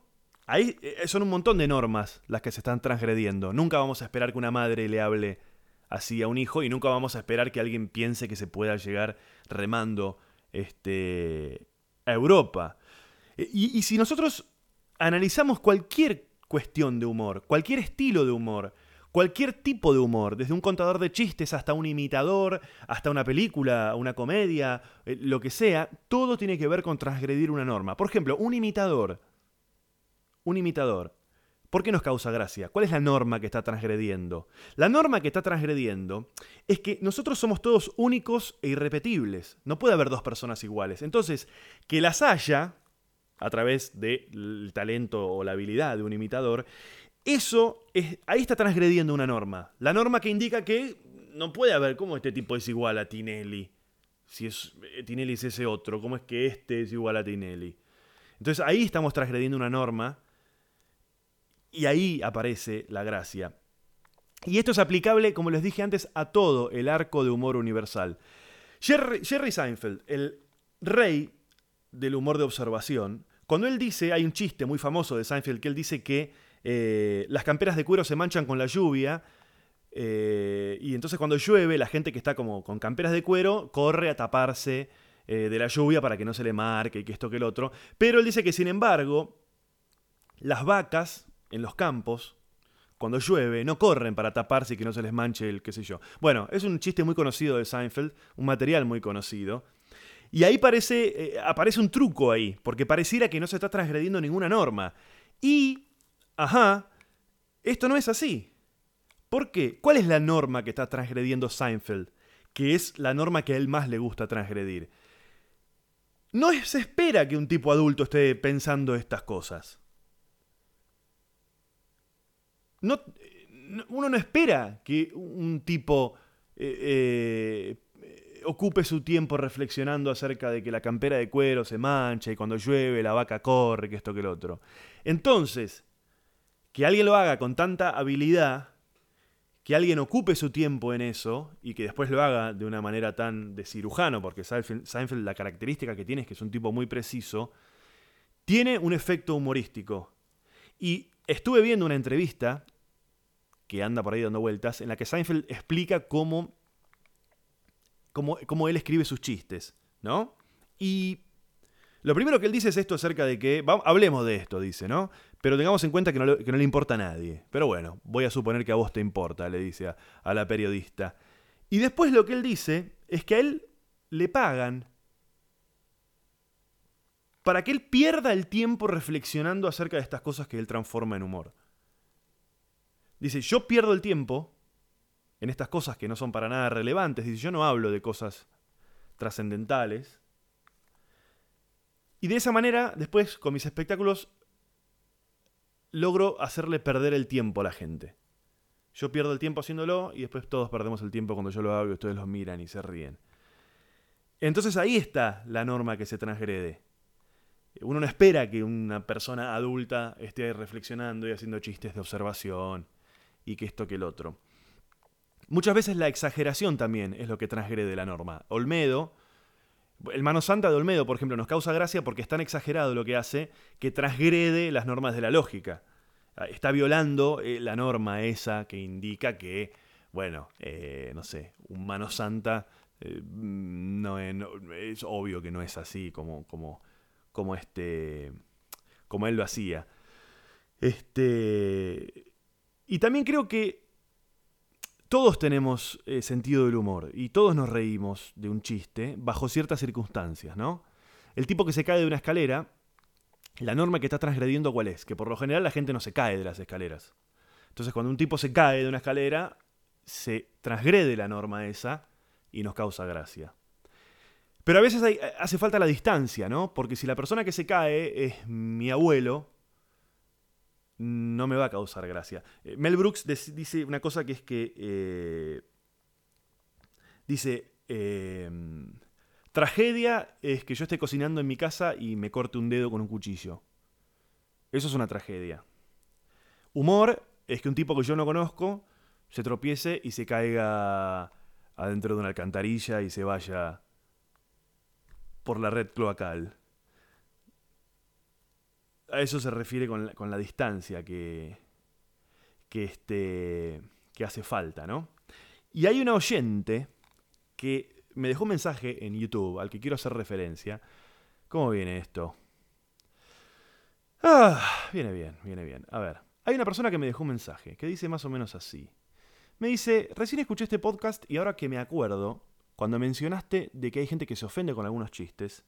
Ahí eh, son un montón de normas las que se están transgrediendo. Nunca vamos a esperar que una madre le hable así a un hijo y nunca vamos a esperar que alguien piense que se pueda llegar remando este, a Europa. E, y, y si nosotros analizamos cualquier cuestión de humor, cualquier estilo de humor, Cualquier tipo de humor, desde un contador de chistes hasta un imitador, hasta una película, una comedia, eh, lo que sea, todo tiene que ver con transgredir una norma. Por ejemplo, un imitador. Un imitador. ¿Por qué nos causa gracia? ¿Cuál es la norma que está transgrediendo? La norma que está transgrediendo es que nosotros somos todos únicos e irrepetibles. No puede haber dos personas iguales. Entonces, que las haya, a través del talento o la habilidad de un imitador, eso es, ahí está transgrediendo una norma. La norma que indica que no puede haber, ¿cómo este tipo es igual a Tinelli? Si es, eh, Tinelli es ese otro, ¿cómo es que este es igual a Tinelli? Entonces ahí estamos transgrediendo una norma y ahí aparece la gracia. Y esto es aplicable, como les dije antes, a todo el arco de humor universal. Jerry, Seinfeld, el rey del humor de observación, cuando él dice, hay un chiste muy famoso de Seinfeld que él dice que eh, las camperas de cuero se manchan con la lluvia, eh, y entonces cuando llueve, la gente que está como con camperas de cuero corre a taparse eh, de la lluvia para que no se le marque y que esto que el otro. Pero él dice que sin embargo, las vacas en los campos, cuando llueve, no corren para taparse y que no se les manche el qué sé yo. Bueno, es un chiste muy conocido de Seinfeld, un material muy conocido. Y ahí parece, eh, aparece un truco ahí, porque pareciera que no se está transgrediendo ninguna norma. Y, ajá, esto no es así. ¿Por qué? ¿Cuál es la norma que está transgrediendo Seinfeld? Que es la norma que a él más le gusta transgredir. No se espera que un tipo adulto esté pensando estas cosas no, uno no espera que un tipo eh, eh, ocupe su tiempo reflexionando acerca de que la campera de cuero se mancha y cuando llueve la vaca corre, que esto que el otro. Entonces, que alguien lo haga con tanta habilidad, que alguien ocupe su tiempo en eso y que después lo haga de una manera tan de cirujano, porque Seinfeld la característica que tiene es que es un tipo muy preciso, tiene un efecto humorístico. Y Estuve viendo una entrevista que anda por ahí dando vueltas, en la que Seinfeld explica cómo, cómo, él escribe sus chistes, ¿no? Y lo primero que él dice es esto acerca de que, hablemos de esto, dice, ¿no? Pero tengamos en cuenta que no, le importa a nadie. Pero bueno, voy a suponer que a vos te importa, le dice a la periodista. Y después lo que él dice es que a él le pagan para que él pierda el tiempo reflexionando acerca de estas cosas que él transforma en humor. Dice, yo pierdo el tiempo en estas cosas que no son para nada relevantes. Dice, yo no hablo de cosas trascendentales. Y de esa manera, después, con mis espectáculos, logro hacerle perder el tiempo a la gente. Yo pierdo el tiempo haciéndolo y después todos perdemos el tiempo cuando yo lo hago y ustedes los miran y se ríen. Entonces ahí está la norma que se transgrede. Uno no espera que una persona adulta esté reflexionando y haciendo chistes de observación y que esto que el otro. Muchas veces la exageración también es lo que transgrede la norma. Olmedo, el mano santa de Olmedo, por ejemplo, nos causa gracia porque es tan exagerado lo que hace que transgrede las normas de la lógica. Ah, está violando eh, la norma esa que indica que, bueno, eh, no sé, un mano santa eh, no, es obvio que no es así como, como como este como él lo hacía. Este y también creo que todos tenemos eh, sentido del humor y todos nos reímos de un chiste bajo ciertas circunstancias, ¿no? El tipo que se cae de una escalera, la norma que está transgrediendo cuál es, que por lo general la gente no se cae de las escaleras. Entonces cuando un tipo se cae de una escalera, se transgrede la norma esa y nos causa gracia. Pero a veces hace falta la distancia, ¿no? Porque si la persona que se cae es mi abuelo, no me va a causar gracia. Eh, Mel Brooks dice una cosa que es que... Eh, dice, em, tragedia es que yo esté cocinando en mi casa y me corte un dedo con un cuchillo. Eso es una tragedia. Humor es que un tipo que yo no conozco se tropiece y se caiga adentro de una alcantarilla y se vaya por la red cloacal. A eso se refiere con la, distancia que, que, este, que hace falta, ¿no? Y hay una oyente que me dejó un mensaje en YouTube al que quiero hacer referencia. ¿Cómo viene esto? Ah, viene bien, viene bien. A ver, hay una persona que me dejó un mensaje que dice más o menos así. Me dice, recién escuché este podcast y ahora que me acuerdo, cuando mencionaste de que hay gente que se ofende con algunos chistes,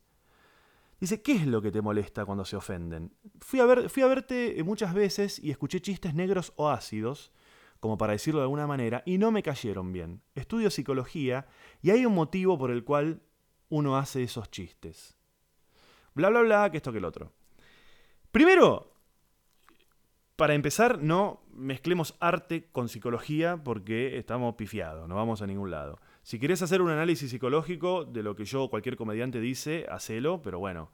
dice, ¿qué es lo que te molesta cuando se ofenden? Fui a, ver, fui a verte muchas veces y escuché chistes negros o ácidos, como para decirlo de alguna manera, y no me cayeron bien. Estudio psicología y hay un motivo por el cual uno hace esos chistes. Bla, bla, bla, que esto que el otro. Primero, para empezar, no mezclemos arte con psicología porque estamos pifiados, no vamos a ningún lado. Si querés hacer un análisis psicológico de lo que yo cualquier comediante dice, hacelo, pero bueno,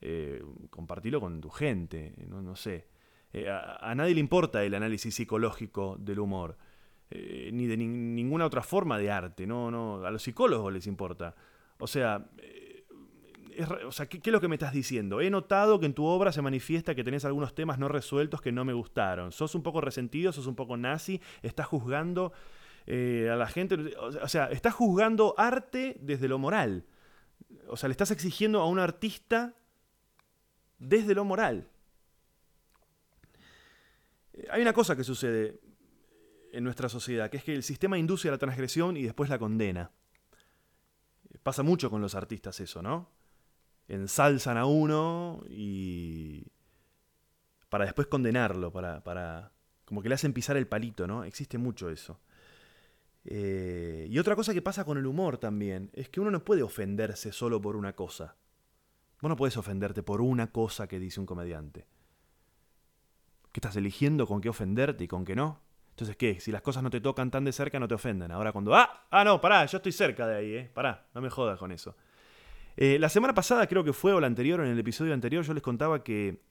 eh, compartilo con tu gente, no, sé. Eh, a, nadie le importa el análisis psicológico del humor, eh, ni de ninguna otra forma de arte, no, no, a los psicólogos les importa. O sea, o sea ¿qué, es lo que me estás diciendo? He notado que en tu obra se manifiesta que tenés algunos temas no resueltos que no me gustaron. Sos un poco resentido, sos un poco nazi, estás juzgando eh, a la gente. O sea, estás juzgando arte desde lo moral. O sea, le estás exigiendo a un artista desde lo moral. Eh, hay una cosa que sucede en nuestra sociedad, que es que el sistema induce a la transgresión y después la condena. Pasa mucho con los artistas eso, ¿no? Ensalzan a uno y... para después condenarlo, para, para... como que le hacen pisar el palito, ¿no? Existe mucho eso. Eh, y otra cosa que pasa con el humor también es que uno no puede ofenderse solo por una cosa. Vos no puedes ofenderte por una cosa que dice un comediante. ¿Qué estás eligiendo con qué ofenderte y con qué no? Entonces, ¿qué? Si las cosas no te tocan tan de cerca, no te ofenden. Ahora cuando... ¡Ah! Ah, no, pará, yo estoy cerca de ahí, ¿eh? Pará, no me jodas con eso. Eh, la semana pasada, creo que fue, o la anterior, en el episodio anterior, yo les contaba que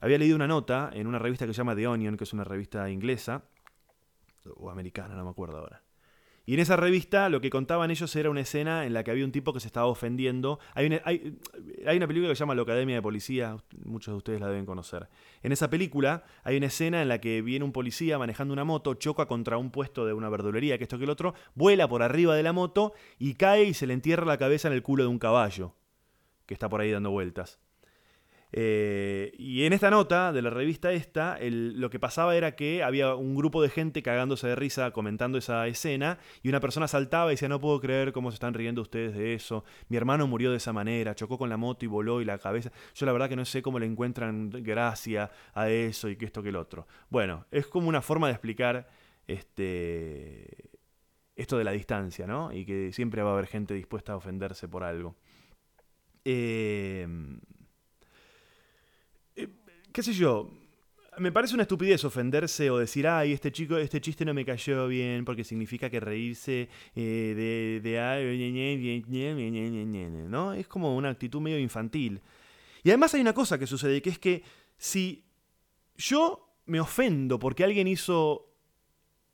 había leído una nota en una revista que se llama The Onion, que es una revista inglesa, o americana, no me acuerdo ahora. Y en esa revista lo que contaban ellos era una escena en la que había un tipo que se estaba ofendiendo. Hay una, película que se llama La Academia de Policía, muchos de ustedes la deben conocer. En esa película hay una escena en la que viene un policía manejando una moto, choca contra un puesto de una verdulería, que esto que el otro, vuela por arriba de la moto y cae y se le entierra la cabeza en el culo de un caballo que está por ahí dando vueltas. Eh, y en esta nota de la revista esta, lo que pasaba era que había un grupo de gente cagándose de risa comentando esa escena y una persona saltaba y decía, no puedo creer cómo se están riendo ustedes de eso. Mi hermano murió de esa manera, chocó con la moto y voló y la cabeza. Yo la verdad que no sé cómo le encuentran gracia a eso y que esto que el otro. Bueno, es como una forma de explicar este, esto de la distancia, ¿no? Y que siempre va a haber gente dispuesta a ofenderse por algo. Eh, qué sé yo, me parece una estupidez ofenderse o decir, ay, este chico, este chiste no me cayó bien porque significa que reírse de, de, ¿no? Es como una actitud medio infantil. Y además hay una cosa que sucede, que es que si yo me ofendo porque alguien hizo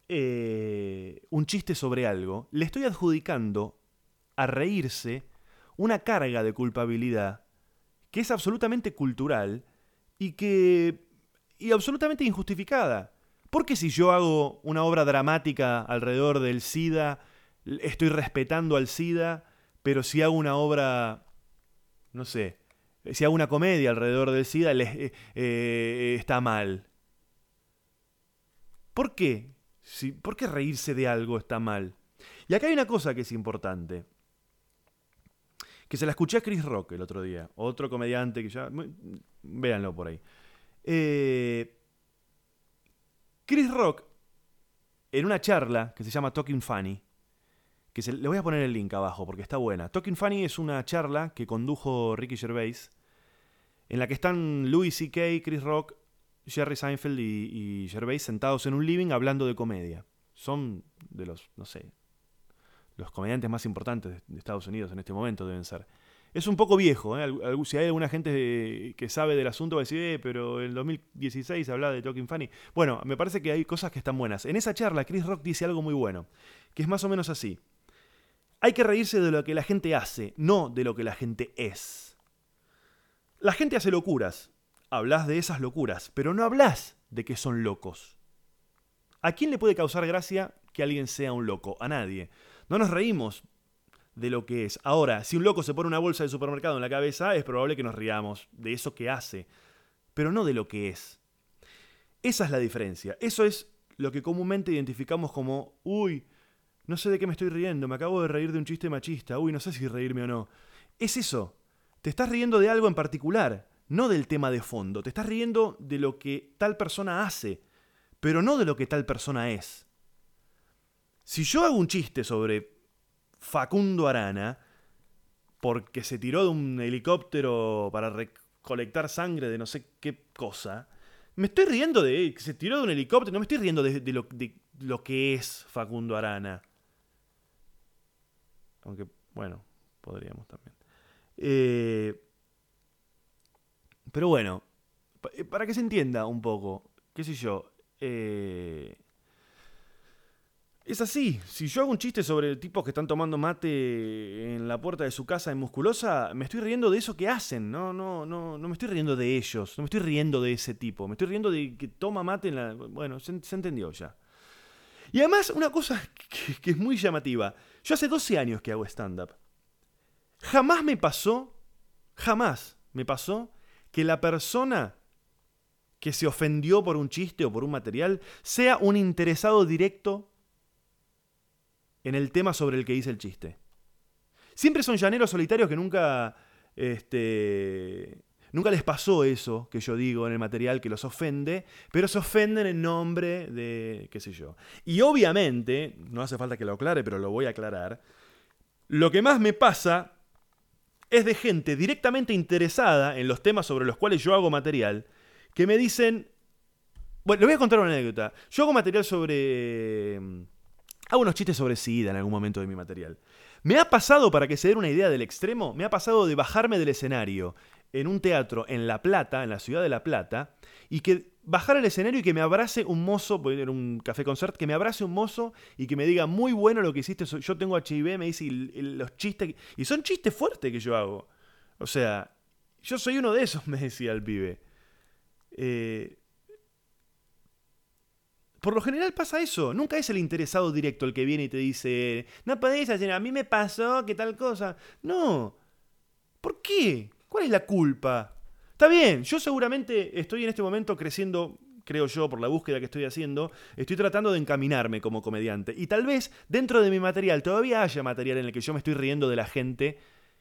un chiste sobre algo, le estoy adjudicando a reírse una carga de culpabilidad que es absolutamente cultural y que... y absolutamente injustificada. Porque si yo hago una obra dramática alrededor del SIDA, estoy respetando al SIDA, pero si hago una obra, no sé, si hago una comedia alrededor del SIDA, eh, eh, está mal? ¿Por qué? ¿Por qué reírse de algo está mal? Y acá hay una cosa que es importante que se la escuché a Chris Rock el otro día, otro comediante que ya... Véanlo por ahí. Eh, Chris Rock, en una charla que se llama Talking Funny, que se, le voy a poner el link abajo porque está buena. Talking Funny es una charla que condujo Ricky Gervais, en la que están Louis C.K., Chris Rock, Jerry Seinfeld y, y Gervais sentados en un living hablando de comedia. Son de los, no sé, los comediantes más importantes de Estados Unidos en este momento deben ser. Es un poco viejo, ¿eh? si hay alguna gente que sabe del asunto va a decir, eh, pero en 2016 hablaba de Talking Funny. Bueno, me parece que hay cosas que están buenas. En esa charla Chris Rock dice algo muy bueno, que es más o menos así. Hay que reírse de lo que la gente hace, no de lo que la gente es. La gente hace locuras, hablas de esas locuras, pero no hablas de que son locos. ¿A quién le puede causar gracia que alguien sea un loco? A nadie. No nos reímos de lo que es. Ahora, si un loco se pone una bolsa de supermercado en la cabeza, es probable que nos riamos de eso que hace, pero no de lo que es. Esa es la diferencia. Eso es lo que comúnmente identificamos como, uy, no sé de qué me estoy riendo, me acabo de reír de un chiste machista, uy, no sé si reírme o no. Es eso, te estás riendo de algo en particular, no del tema de fondo, te estás riendo de lo que tal persona hace, pero no de lo que tal persona es. Si yo hago un chiste sobre Facundo Arana, porque se tiró de un helicóptero para recolectar sangre de no sé qué cosa, me estoy riendo de que se tiró de un helicóptero, no me estoy riendo de, lo, de lo que es Facundo Arana. Aunque, bueno, podríamos también. Eh, pero bueno, eh, para que se entienda un poco, qué sé yo, eh, es así. Si yo hago un chiste sobre tipos que están tomando mate en la puerta de su casa en musculosa, me estoy riendo de eso que hacen. No, no, no, no me estoy riendo de ellos. No me estoy riendo de ese tipo. Me estoy riendo de que toma mate en la. Bueno, se, entendió ya. Y además, una cosa que, que es muy llamativa. Yo hace 12 años que hago stand-up. Jamás me pasó, jamás me pasó que la persona que se ofendió por un chiste o por un material sea un interesado directo en el tema sobre el que hice el chiste. Siempre son llaneros solitarios que nunca, este, nunca les pasó eso que yo digo en el material que los ofende, pero se ofenden en nombre de, qué sé yo. Y obviamente, no hace falta que lo aclare, pero lo voy a aclarar, lo que más me pasa es de gente directamente interesada en los temas sobre los cuales yo hago material, que me dicen, bueno, le voy a contar una anécdota. Yo hago material sobre Hago unos chistes sobre SIDA en algún momento de mi material. Me ha pasado, para que se den una idea del extremo, me ha pasado de bajarme del escenario en un teatro en La Plata, en la ciudad de La Plata, y que bajar al escenario y que me abrace un mozo, voy a un café concert, que me abrace un mozo y que me diga, muy bueno lo que hiciste, yo tengo HIV, me dice, los chistes, y son chistes fuertes que yo hago. O sea, yo soy uno de esos, <laughs> me decía el pibe. Eh, por lo general pasa eso. Nunca es el interesado directo el que viene y te dice, no podés hacer, a mí me pasó que tal cosa. No. ¿Por qué? ¿Cuál es la culpa? Está bien, yo seguramente estoy en este momento creciendo, creo yo, por la búsqueda que estoy haciendo, estoy tratando de encaminarme como comediante. Y tal vez dentro de mi material todavía haya material en el que yo me estoy riendo de la gente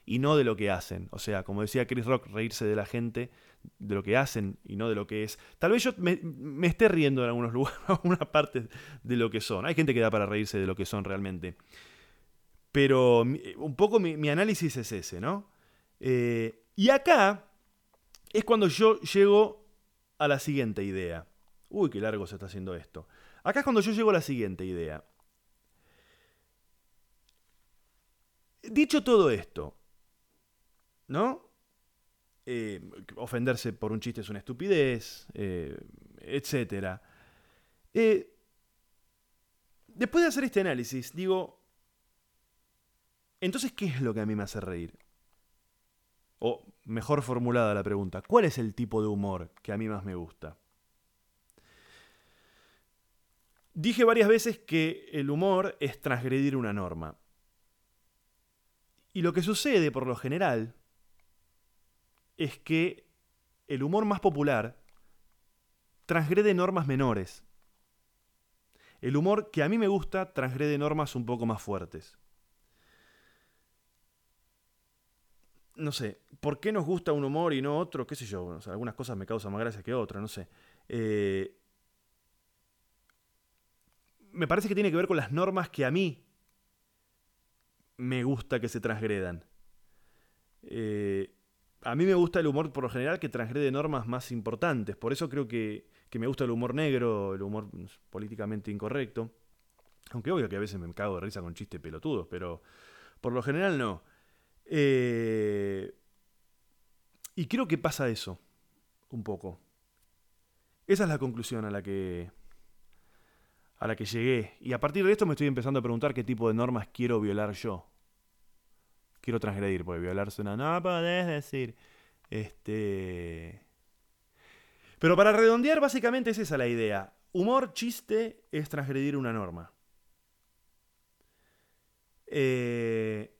y no de lo que hacen. O sea, como decía Chris Rock, reírse de la gente de lo que hacen y no de lo que es. Tal vez yo me, esté riendo en algunos <laughs> lugares, alguna parte de lo que son. Hay gente que da para reírse de lo que son realmente. Pero un poco mi, análisis es ese, ¿no? Eh, y acá es cuando yo llego a la siguiente idea. Uy, qué largo se está haciendo esto. Acá es cuando yo llego a la siguiente idea. Dicho todo esto, ¿no? Eh, ofenderse por un chiste es una estupidez, eh, etc. Eh, después de hacer este análisis, digo, entonces, ¿qué es lo que a mí me hace reír? O, mejor formulada la pregunta, ¿cuál es el tipo de humor que a mí más me gusta? Dije varias veces que el humor es transgredir una norma. Y lo que sucede, por lo general, es que el humor más popular transgrede normas menores. El humor que a mí me gusta transgrede normas un poco más fuertes. No sé, ¿por qué nos gusta un humor y no otro? ¿Qué sé yo? algunas cosas me causan más gracia que otras, no sé. Eh, me parece que tiene que ver con las normas que a mí me gusta que se transgredan. Eh, a mí me gusta el humor por lo general que transgrede normas más importantes. Por eso creo que, me gusta el humor negro, el humor políticamente incorrecto. Aunque obvio que a veces me cago de risa con chistes pelotudos, pero por lo general no. Eh, y creo que pasa eso, un poco. Esa es la conclusión a la que a la que llegué. Y a partir de esto me estoy empezando a preguntar qué tipo de normas quiero violar yo quiero transgredir, porque violar suena, no podés decir. Este. Pero para redondear, básicamente es esa la idea. Humor, chiste, es transgredir una norma. Eh,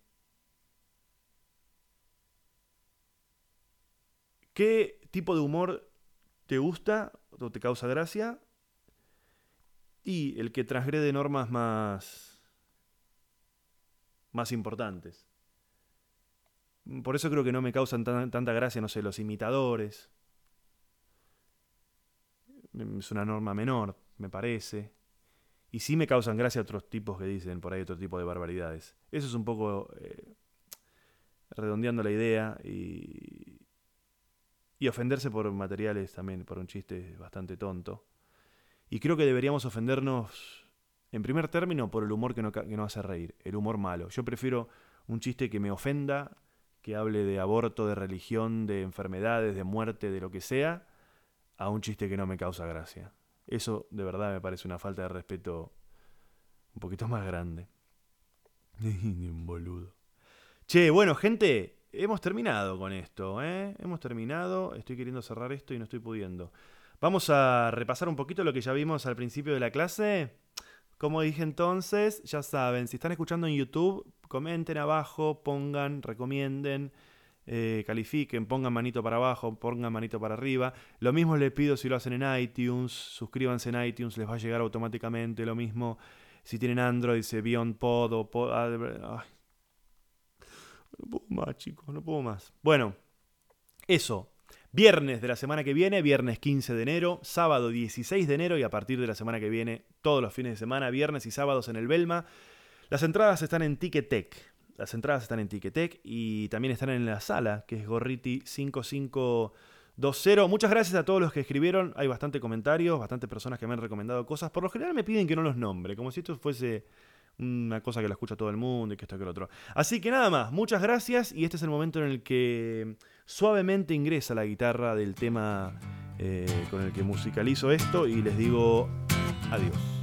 ¿Qué tipo de humor te gusta o te causa gracia? Y el que transgrede normas más, más importantes. Por eso creo que no me causan tanta gracia, no sé, los imitadores. Es una norma menor, me parece. Y sí me causan gracia otros tipos que dicen por ahí otro tipo de barbaridades. Eso es un poco eh, redondeando la idea y, y ofenderse por materiales también, por un chiste bastante tonto. Y creo que deberíamos ofendernos, en primer término, por el humor que no, que no hace reír, el humor malo. Yo prefiero un chiste que me ofenda, que hable de aborto, de religión, de enfermedades, de muerte, de lo que sea, a un chiste que no me causa gracia. Eso de verdad me parece una falta de respeto un poquito más grande. <laughs> un boludo. Che, bueno, gente, hemos terminado con esto, ¿eh? Hemos terminado, estoy queriendo cerrar esto y no estoy pudiendo. Vamos a repasar un poquito lo que ya vimos al principio de la clase. Como dije entonces, ya saben, si están escuchando en YouTube, comenten abajo, pongan, recomienden. Eh, califiquen, pongan manito para abajo, pongan manito para arriba. Lo mismo les pido si lo hacen en iTunes, suscríbanse en iTunes, les va a llegar automáticamente. Lo mismo si tienen Android, dice Beyond Pod o Pod. no puedo más, chicos, no puedo más. Bueno, eso. Viernes de la semana que viene, viernes 15 de enero, sábado 16 de enero y a partir de la semana que viene, todos los fines de semana, viernes y sábados en el Belma. Las entradas están en Ticketek. Las entradas están en Ticketek y también están en la sala, que es Gorriti 5520. Muchas gracias a todos los que escribieron. Hay bastante comentarios, bastantes personas que me han recomendado cosas. Por lo general me piden que no los nombre, como si esto fuese una cosa que la escucha todo el mundo y que esto que lo otro. Así que nada más, muchas gracias y este es el momento en el que Suavemente ingresa la guitarra del tema eh, con el que musicalizo esto y les digo adiós.